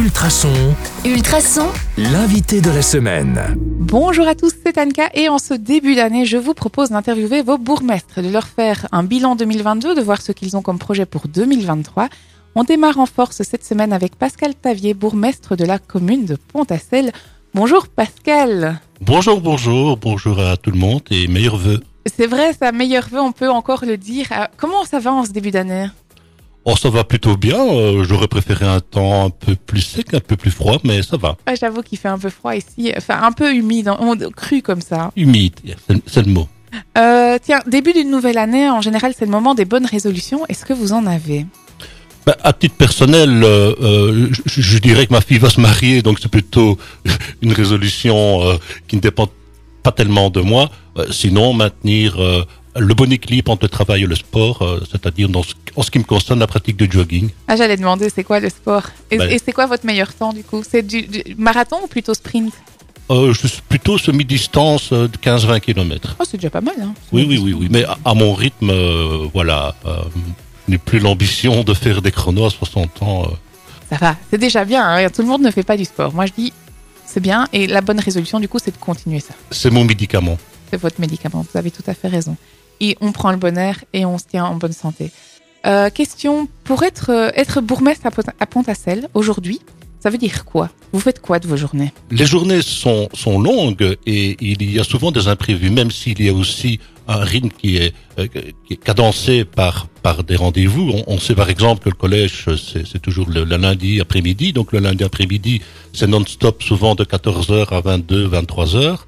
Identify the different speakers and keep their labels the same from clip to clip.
Speaker 1: Ultrason,
Speaker 2: Ultrason,
Speaker 1: l'invité de la semaine.
Speaker 3: Bonjour à tous, c'est Anka et en ce début d'année, je vous propose d'interviewer vos bourgmestres, de leur faire un bilan 2022, de voir ce qu'ils ont comme projet pour 2023. On démarre en force cette semaine avec Pascal Tavier, bourgmestre de la commune de Pont-à-Celle. Bonjour Pascal.
Speaker 4: Bonjour, bonjour, bonjour à tout le monde et meilleurs vœux.
Speaker 3: C'est vrai, ça, meilleur vœu, on peut encore le dire. Euh, Comment ça va en ce début d'année?
Speaker 4: Oh, ça va plutôt bien. euh, J'aurais préféré un temps un peu plus sec, un peu plus froid, mais ça va.
Speaker 3: Ah, J'avoue qu'il fait un peu froid ici, enfin un peu humide, on- cru comme ça.
Speaker 4: Humide, c'est le mot.
Speaker 3: Euh, tiens, début d'une nouvelle année, en général, c'est le moment des bonnes résolutions. Est-ce que vous en avez?
Speaker 4: Ben, à titre personnel, euh, euh, je, je dirais que ma fille va se marier, donc c'est plutôt une résolution euh, qui ne dépend pas tellement de moi. Euh, sinon, maintenir euh, le bon équilibre entre le travail et le sport, euh, c'est-à-dire en ce qui me concerne la pratique du jogging.
Speaker 3: Ah, j'allais demander, c'est quoi le sport? Et,
Speaker 4: Ben-
Speaker 3: et c'est quoi votre meilleur temps du coup? C'est du, du marathon ou plutôt sprint?
Speaker 4: Euh, je suis plutôt semi-distance de 15-20 km.
Speaker 3: Oh, c'est déjà pas mal. Hein.
Speaker 4: Oui, oui, oui, oui. Mais à, à mon rythme, euh, voilà, je n'ai plus l'ambition de faire des chronos à 60 ans.
Speaker 3: Ça va, c'est déjà bien. hein. Tout le monde ne fait pas du sport. Moi, je dis, c'est bien. Et la bonne résolution, du coup, c'est de continuer ça.
Speaker 4: C'est mon médicament.
Speaker 3: C'est votre médicament. Vous avez tout à fait raison. Et on prend le bon air et on se tient en bonne santé. Euh, question pour être euh, être bourgmestre à Pont-à-Celle aujourd'hui, ça veut dire quoi? Vous faites quoi de vos journées?
Speaker 4: Les journées sont, sont longues et il y a souvent des imprévus, même s'il y a aussi un rythme qui est, euh, qui est cadencé par, par des rendez-vous. On, on sait par exemple que le collège, c'est toujours le, le lundi après-midi. Donc le lundi après-midi, c'est non-stop, souvent de 14h à 22, 23h.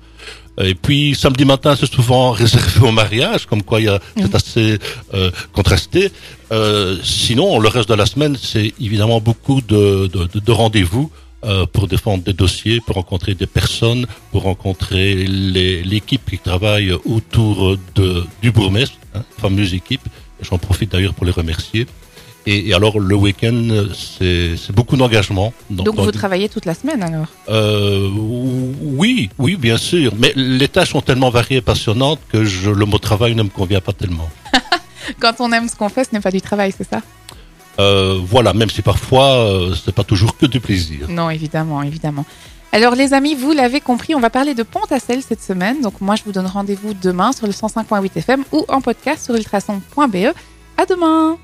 Speaker 4: Et puis samedi matin, c'est souvent réservé au mariage, comme quoi il y a c'est assez euh, contrasté. Euh, sinon, le reste de la semaine, c'est évidemment beaucoup de, de, de- de rendez-vous euh, pour défendre des dossiers, pour rencontrer des personnes, pour rencontrer l'équipe qui travaille autour de, du bourgmestre, hein, fameuse équipe. J'en profite d'ailleurs pour les remercier. Et, et alors le week-end, c'est beaucoup d'engagement.
Speaker 3: Donc, vous travaillez toute la semaine alors?
Speaker 4: Euh, oui, oui, bien sûr. Mais les tâches sont tellement variées et passionnantes que je, le mot travail ne me convient pas tellement.
Speaker 3: Quand on aime ce qu'on fait, ce n'est pas du travail, c'est ça?
Speaker 4: Euh, voilà, même si parfois euh, c'est pas toujours que du plaisir.
Speaker 3: Non, évidemment, évidemment. Alors les amis, vous l'avez compris, on va parler de Pont-à-Celle cette semaine. Donc moi, je vous donne rendez-vous demain sur le 105.8 FM ou en podcast sur ultrason.be. À demain